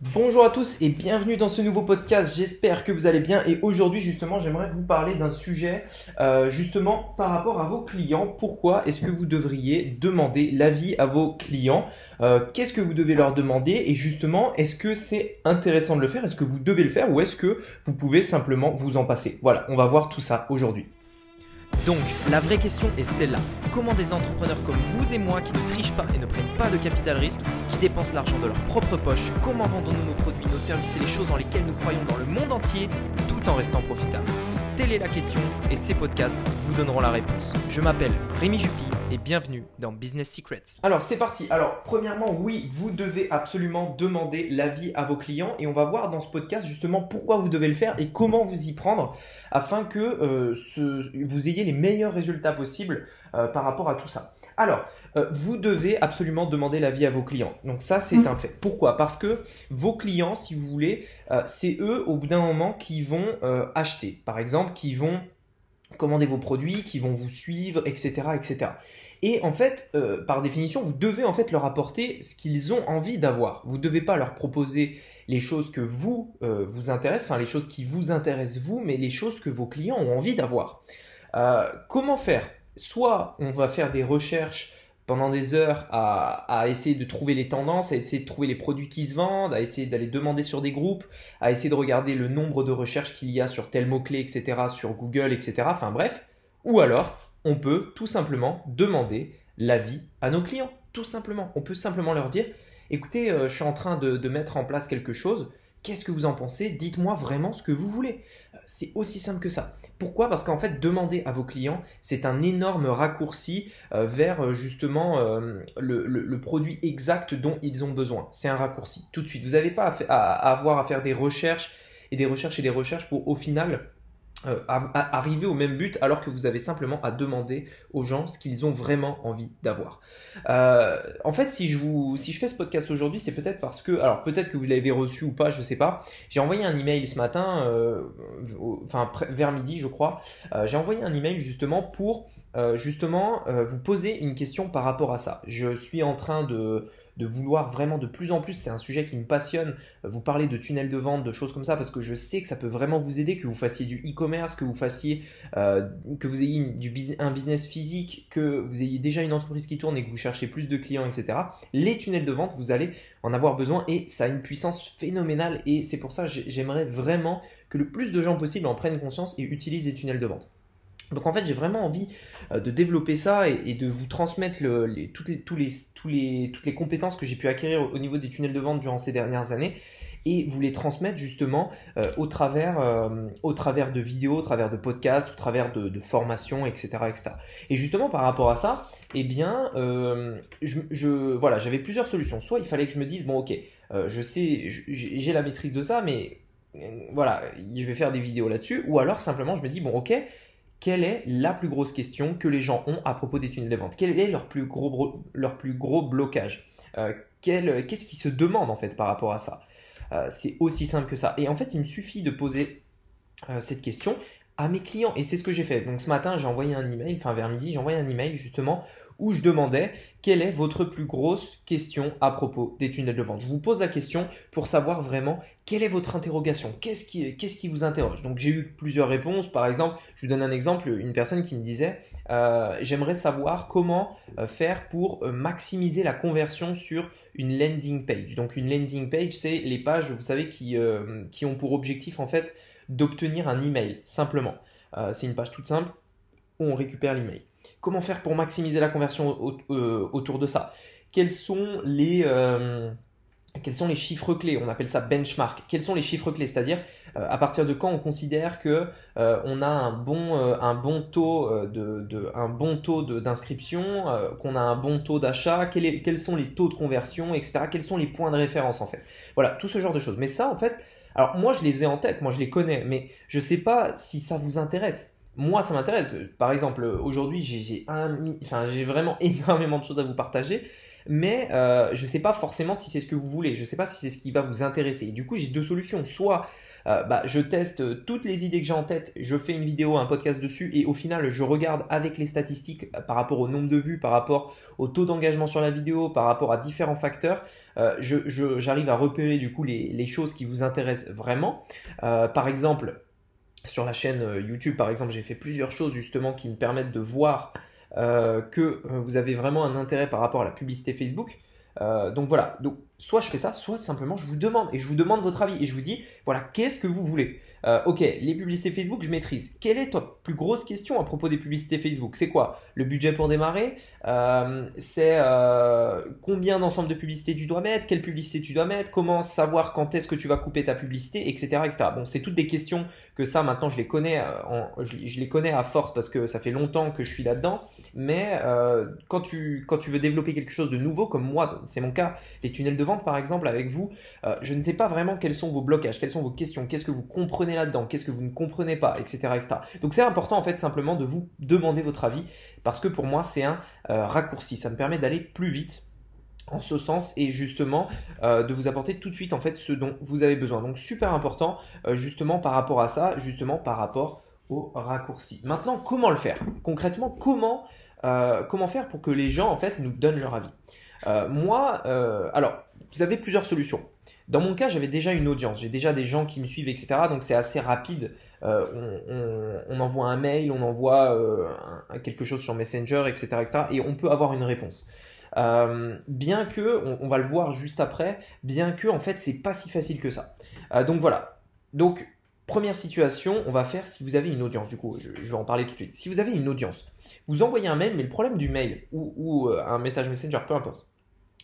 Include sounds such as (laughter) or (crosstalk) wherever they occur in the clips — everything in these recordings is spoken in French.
Bonjour à tous et bienvenue dans ce nouveau podcast. J'espère que vous allez bien et aujourd'hui justement j'aimerais vous parler d'un sujet euh, justement par rapport à vos clients. Pourquoi est-ce que vous devriez demander l'avis à vos clients? Euh, Qu'est-ce que vous devez leur demander? Et justement est-ce que c'est intéressant de le faire? Est-ce que vous devez le faire? Ou est-ce que vous pouvez simplement vous en passer? Voilà, on va voir tout ça aujourd'hui. Donc, la vraie question est celle-là. Comment des entrepreneurs comme vous et moi qui ne trichent pas et ne prennent pas de capital risque, qui dépensent l'argent de leur propre poche, comment vendons-nous nos produits, nos services et les choses dans lesquelles nous croyons dans le monde entier tout en restant profitables? Telle est la question et ces podcasts vous donneront la réponse. Je m'appelle Rémi Jupy et bienvenue dans Business Secrets. Alors c'est parti. Alors premièrement, oui, vous devez absolument demander l'avis à vos clients et on va voir dans ce podcast justement pourquoi vous devez le faire et comment vous y prendre afin que euh, vous ayez les meilleurs résultats possibles euh, par rapport à tout ça. Alors, euh, vous devez absolument demander l'avis à vos clients. Donc ça, c'est mm. un fait. Pourquoi? Parce que vos clients, si vous voulez, euh, c'est eux, au bout d'un moment, qui vont euh, acheter. Par exemple, qui vont commander vos produits, qui vont vous suivre, etc. etc. Et en fait, par définition, vous devez en fait leur apporter ce qu'ils ont envie d'avoir. Vous ne devez pas leur proposer les choses que vous vous intéressent, enfin les choses qui vous intéressent vous, mais les choses que vos clients ont envie d'avoir. comment faire? Soit on va faire des recherches pendant des heures à, essayer de trouver les tendances, à essayer de trouver les produits qui se vendent, à essayer d'aller demander sur des groupes, à essayer de regarder le nombre de recherches qu'il y a sur tel mot-clé, etc., sur Google, etc. Enfin bref. Ou alors, on peut tout simplement demander l'avis à nos clients. Tout simplement. On peut simplement leur dire, écoutez, euh, je suis en train de mettre en place quelque chose. Qu'est-ce que vous en pensez? Dites-moi vraiment ce que vous voulez. C'est aussi simple que ça. Pourquoi? Parce qu'en fait, demander à vos clients, c'est un énorme raccourci euh, vers euh, justement euh, le, produit exact dont ils ont besoin. C'est un raccourci, tout de suite. Vous n'avez pas à, avoir à faire des recherches et des recherches et des recherches pour au final euh, arriver au même but alors que vous avez simplement à demander aux gens ce qu'ils ont vraiment envie d'avoir. Euh, en fait, si je vous, si je fais ce podcast aujourd'hui, c'est peut-être parce que, alors peut-être que vous l'avez reçu ou pas, je sais pas. J'ai envoyé un email ce matin, euh, enfin vers midi, je crois. J'ai envoyé un email justement pour justement vous poser une question par rapport à ça. Je suis en train de de vouloir vraiment de plus en plus, c'est un sujet qui me passionne, euh, vous parler de tunnels de vente, de choses comme ça, parce que je sais que ça peut vraiment vous aider, que vous fassiez du e-commerce, que vous fassiez, euh, que vous ayez un business physique, que vous ayez déjà une entreprise qui tourne et que vous cherchez plus de clients, etc. Les tunnels de vente, vous allez en avoir besoin et ça a une puissance phénoménale et c'est pour ça que j'aimerais vraiment que le plus de gens possible en prennent conscience et utilisent les tunnels de vente. Donc en fait, j'ai vraiment envie euh, de développer ça et, de vous transmettre toutes, les, compétences que j'ai pu acquérir au, niveau des tunnels de vente durant ces dernières années et vous les transmettre justement euh, au, travers, euh, au travers de vidéos, au travers de podcasts, au travers de, formations, etc., etc. Et justement par rapport à ça, eh bien, voilà, j'avais plusieurs solutions. Soit il fallait que je me dise, bon ok, je sais, j'ai la maîtrise de ça, mais voilà, je vais faire des vidéos là-dessus. Ou alors simplement je me dis, bon ok, quelle est la plus grosse question que les gens ont à propos des tunnels de vente? Quel est leur plus gros, leur plus gros blocage? Euh, Qu'est-ce qu'ils se demandent en fait par rapport à ça? Euh, C'est aussi simple que ça. Et en fait, il me suffit de poser euh, cette question à mes clients. Et c'est ce que j'ai fait. Donc ce matin, j'ai envoyé un email, enfin vers midi, j'ai envoyé un email justement où je demandais quelle est votre plus grosse question à propos des tunnels de vente. Je vous pose la question pour savoir vraiment quelle est votre interrogation, qu'est-ce qui, qu'est-ce qui vous interroge? Donc j'ai eu plusieurs réponses. Par exemple, je vous donne un exemple, une personne qui me disait euh, j'aimerais savoir comment euh, faire pour euh, maximiser la conversion sur une landing page. Donc une landing page, c'est les pages, vous savez, qui, qui ont pour objectif en fait d'obtenir un email simplement. c'est une page toute simple où on récupère l'email. Comment faire pour maximiser la conversion euh, autour de ça? Quels sont, les, euh, quels sont les chiffres clés? On appelle ça benchmark. Quels sont les chiffres clés? C'est-à-dire euh, à partir de quand on considère que on a un bon, taux un bon taux d'inscription, qu'on a un bon taux d'achat, quels sont les taux de conversion, etc. Quels sont les points de référence en fait? Voilà, tout ce genre de choses. Mais ça, en fait, alors moi je les ai en tête, moi je les connais, mais je ne sais pas si ça vous intéresse moi, ça m'intéresse. Par exemple, aujourd'hui, j'ai vraiment (laughs) énormément de choses à vous partager, mais euh, je ne sais pas forcément si c'est ce que vous voulez. Je ne sais pas si c'est ce qui va vous intéresser. du coup, j'ai deux solutions. Soit bah, je teste toutes les idées que j'ai en tête, je fais une vidéo, un podcast dessus et au final je regarde avec les statistiques par rapport au nombre de vues, par rapport au taux d'engagement sur la vidéo, par rapport à différents facteurs. j'arrive à repérer du coup les, choses qui vous intéressent vraiment. par exemple, sur la chaîne YouTube, par exemple, j'ai fait plusieurs choses justement qui me permettent de voir que vous avez vraiment un intérêt par rapport à la publicité Facebook. donc voilà, soit je fais ça, soit simplement je vous demande et je vous demande votre avis et je vous dis voilà qu'est-ce que vous voulez? Euh, ok, les publicités Facebook, je maîtrise. Quelle est ta plus grosse question à propos des publicités Facebook? C'est quoi? Le budget pour démarrer? Euh, C'est euh, combien d'ensemble de publicités tu dois mettre? Quelle publicité tu dois mettre? Comment savoir quand est-ce que tu vas couper ta publicité? Etc. etc. Bon, c'est toutes des questions que ça, maintenant, je les connais, je, les connais à force parce que ça fait longtemps que je suis là-dedans. Mais quand, tu, quand tu veux développer quelque chose de nouveau, comme moi, c'est mon cas, les tunnels de par exemple, avec vous, je ne sais pas vraiment quels sont vos blocages, quelles sont vos questions, qu'est-ce que vous comprenez là-dedans, qu'est-ce que vous ne comprenez pas, etc. etc. Donc c'est important en fait simplement de vous demander votre avis parce que pour moi c'est un euh, raccourci, ça me permet d'aller plus vite en ce sens et justement euh, de vous apporter tout de suite en fait ce dont vous avez besoin. Donc super important euh, justement par rapport à ça, justement par rapport au raccourci. Maintenant comment le faire? Concrètement comment, comment faire pour que les gens en fait nous donnent leur avis? Moi alors vous avez plusieurs solutions. Dans mon cas, j'avais déjà une audience, j'ai déjà des gens qui me suivent, etc. Donc c'est assez rapide. Euh, on, envoie un mail, on envoie euh, quelque chose sur Messenger, etc.. Et on peut avoir une réponse. Euh, bien que, on, va le voir juste après, bien que en fait c'est pas si facile que ça. donc voilà. Donc première situation, on va faire si vous avez une audience. Du coup, je, vais en parler tout de suite. Si vous avez une audience, vous envoyez un mail, mais le problème du mail ou, ou un message Messenger, peu importe.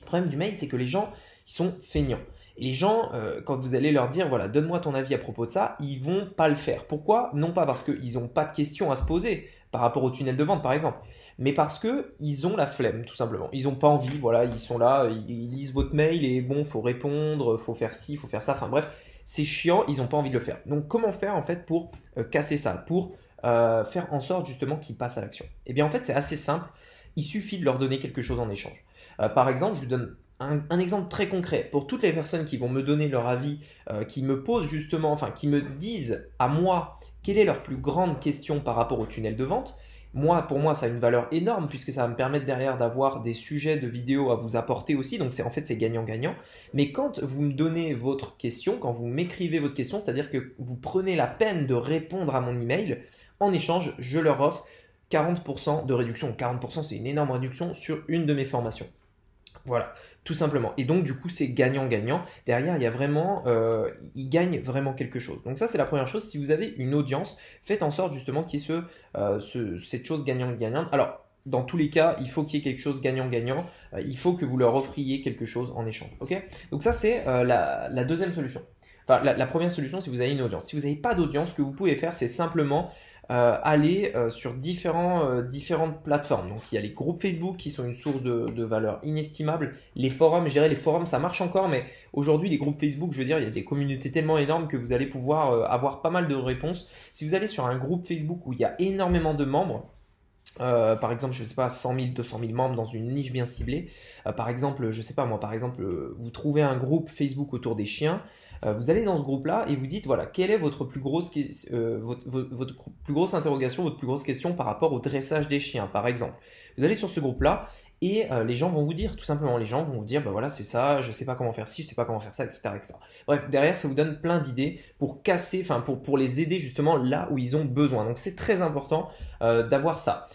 Le problème du mail, c'est que les gens ils sont feignants. Et les gens, euh, quand vous allez leur dire, voilà, donne-moi ton avis à propos de ça, ils vont pas le faire. Pourquoi? Non pas parce qu'ils n'ont pas de questions à se poser par rapport au tunnel de vente, par exemple, mais parce qu'ils ont la flemme, tout simplement. Ils n'ont pas envie, voilà, ils sont là, ils, lisent votre mail et bon, faut répondre, faut faire ci, faut faire ça. Enfin bref, c'est chiant, ils n'ont pas envie de le faire. Donc comment faire en fait pour euh, casser ça, pour euh, faire en sorte justement qu'ils passent à l'action? Eh bien en fait, c'est assez simple. Il suffit de leur donner quelque chose en échange. par exemple, je vous donne un, exemple très concret pour toutes les personnes qui vont me donner leur avis, euh, qui me posent justement, enfin qui me disent à moi quelle est leur plus grande question par rapport au tunnel de vente. Moi, pour moi, ça a une valeur énorme puisque ça va me permettre derrière d'avoir des sujets de vidéos à vous apporter aussi. Donc, c'est en fait, c'est gagnant-gagnant. Mais quand vous me donnez votre question, quand vous m'écrivez votre question, c'est-à-dire que vous prenez la peine de répondre à mon email, en échange, je leur offre 40% de réduction. 40%, c'est une énorme réduction sur une de mes formations. Voilà, tout simplement. Et donc, du coup, c'est gagnant-gagnant. Derrière, il y a vraiment, euh, il gagne vraiment quelque chose. Donc ça, c'est la première chose. Si vous avez une audience, faites en sorte justement qu'il y ait euh, ce, cette chose gagnant-gagnant. Alors, dans tous les cas, il faut qu'il y ait quelque chose gagnant-gagnant. Euh, il faut que vous leur offriez quelque chose en échange. Ok? Donc ça, c'est la, deuxième solution. Enfin, la, la, première solution, si vous avez une audience. Si vous n'avez pas d'audience, ce que vous pouvez faire, c'est simplement euh, aller euh, sur différents, euh, différentes plateformes. Donc il y a les groupes Facebook qui sont une source de, de valeur inestimable. Les forums, je dirais les forums, ça marche encore, mais aujourd'hui les groupes Facebook, je veux dire, il y a des communautés tellement énormes que vous allez pouvoir avoir pas mal de réponses. Si vous allez sur un groupe Facebook où il y a énormément de membres, par exemple, je ne sais pas, 100 000, 200 000 membres dans une niche bien ciblée. par exemple, je ne sais pas moi, par exemple, vous trouvez un groupe Facebook autour des chiens. Euh, vous allez dans ce groupe-là et vous dites, voilà, quelle est votre plus grosse, euh, votre, plus grosse interrogation, votre plus grosse question par rapport au dressage des chiens, par exemple. Vous allez sur ce groupe-là et euh, les gens vont vous dire, tout simplement, les gens vont vous dire, bah voilà, c'est ça, je sais pas comment faire ci, je sais pas comment faire ça, etc., etc. Bref, derrière, ça vous donne plein d'idées pour casser, enfin, pour, pour les aider justement là où ils ont besoin. Donc, c'est très important d'avoir ça.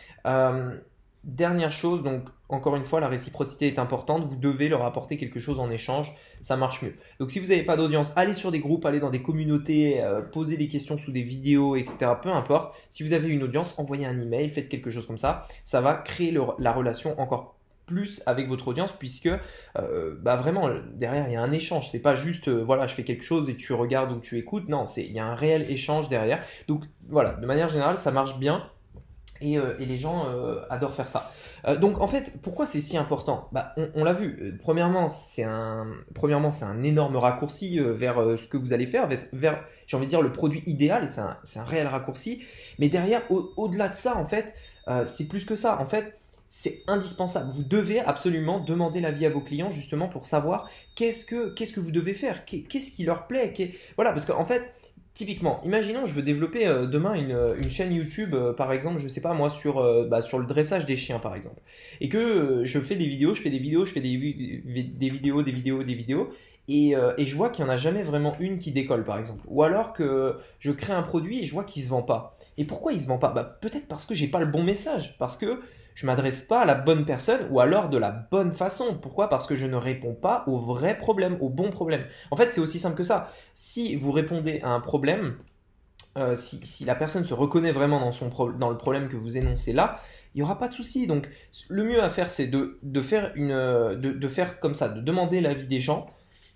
Dernière chose, donc encore une fois, la réciprocité est importante. Vous devez leur apporter quelque chose en échange. Ça marche mieux. Donc si vous n'avez pas d'audience, allez sur des groupes, allez dans des communautés, euh, posez des questions sous des vidéos, etc. Peu importe. Si vous avez une audience, envoyez un email, faites quelque chose comme ça. Ça va créer la relation encore plus avec votre audience puisque euh, bah vraiment derrière il y a un échange c'est pas juste euh, voilà je fais quelque chose et tu regardes ou tu écoutes non c'est il y a un réel échange derrière donc voilà de manière générale ça marche bien euh, et, les gens euh, adorent faire ça. Euh, donc en fait, pourquoi c'est si important? Bah, on, l'a vu. Premièrement, c'est un, un énorme raccourci vers ce que vous allez faire, vers, j'ai envie de dire, le produit idéal. C'est un, un, réel raccourci. Mais derrière, au-delà de ça, en fait, c'est plus que ça. En fait, c'est indispensable. Vous devez absolument demander l'avis à vos clients justement pour savoir qu'est-ce que, qu'est-ce que vous devez faire, qu'est-ce qui leur plaît? Voilà, parce qu'en fait, Typiquement, imaginons je veux développer euh, demain une, une, chaîne YouTube, euh, par exemple, je sais pas moi, sur, euh, bah, sur le dressage des chiens, par exemple. Et que je fais des vidéos, je fais des vidéos, je fais des, des vidéos, des vidéos, des vidéos. Et, et je vois qu'il n'y en a jamais vraiment une qui décolle, par exemple. Ou alors que je crée un produit et je vois qu'il se vend pas. Et pourquoi il se vend pas? Bah, Peut-être parce que j'ai pas le bon message. Parce que je m'adresse pas à la bonne personne ou alors de la bonne façon. Pourquoi? Parce que je ne réponds pas au vrai problème, au bon problème. En fait, c'est aussi simple que ça. Si vous répondez à un problème, euh, si, la personne se reconnaît vraiment dans, son dans le problème que vous énoncez là, il n'y aura pas de souci. Donc, le mieux à faire, c'est de, faire une, de, faire comme ça, de demander l'avis des gens.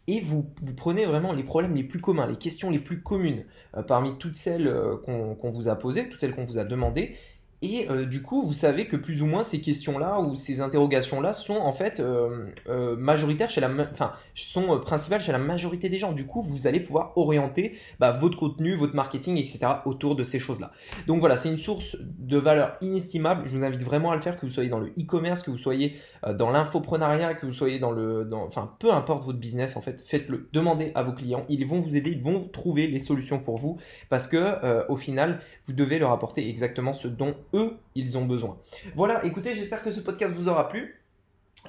Et vous, prenez vraiment les problèmes les plus communs, les questions les plus communes euh, parmi toutes celles euh, qu'on vous a posées, toutes celles qu'on vous a demandées, et euh, du coup, vous savez que plus ou moins ces questions-là ou ces interrogations-là sont en fait euh, euh, majoritaires chez la, enfin, sont principales chez la majorité des gens. Du coup, vous allez pouvoir orienter bah, votre contenu, votre marketing, etc. autour de ces choses-là. Donc voilà, c'est une source de valeur inestimable. Je vous invite vraiment à le faire, que vous soyez dans le e-commerce, que vous soyez dans l'infoprenariat, que vous soyez dans le, enfin, peu importe votre business en fait, faites-le. Demandez à vos clients, ils vont vous aider, ils vont trouver les solutions pour vous, parce que au final, vous devez leur apporter exactement ce dont eux, ils ont besoin. Voilà, écoutez, j'espère que ce podcast vous aura plu.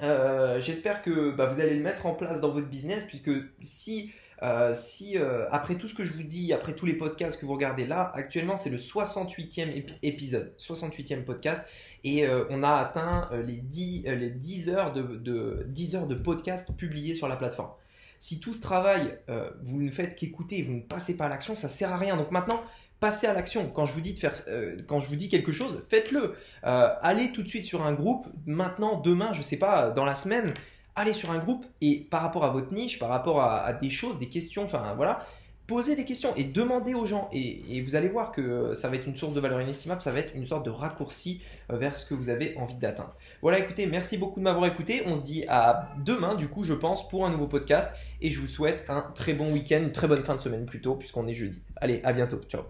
Euh, j'espère que bah, vous allez le mettre en place dans votre business, puisque si, euh, si euh, après tout ce que je vous dis, après tous les podcasts que vous regardez là, actuellement c'est le 68e épisode, 68e podcast, et on a atteint les 10, les 10 heures de, de, 10 heures de podcast publiés sur la plateforme. Si tout ce travail, vous ne faites qu'écouter, vous ne passez pas à l'action, ça sert à rien. Donc maintenant, passez à l'action. Quand je vous dis de faire, euh, quand je vous dis quelque chose, faites-le. Euh, allez tout de suite sur un groupe. Maintenant, demain, je sais pas, dans la semaine, allez sur un groupe et par rapport à votre niche, par rapport à, des choses, des questions, enfin voilà, posez des questions et demandez aux gens. Et, vous allez voir que ça va être une source de valeur inestimable, ça va être une sorte de raccourci euh, vers ce que vous avez envie d'atteindre. Voilà, écoutez, merci beaucoup de m'avoir écouté. On se dit à demain, du coup, je pense, pour un nouveau podcast. Et je vous souhaite un très bon week-end, une très bonne fin de semaine plutôt, puisqu'on est jeudi. Allez, à bientôt. Ciao.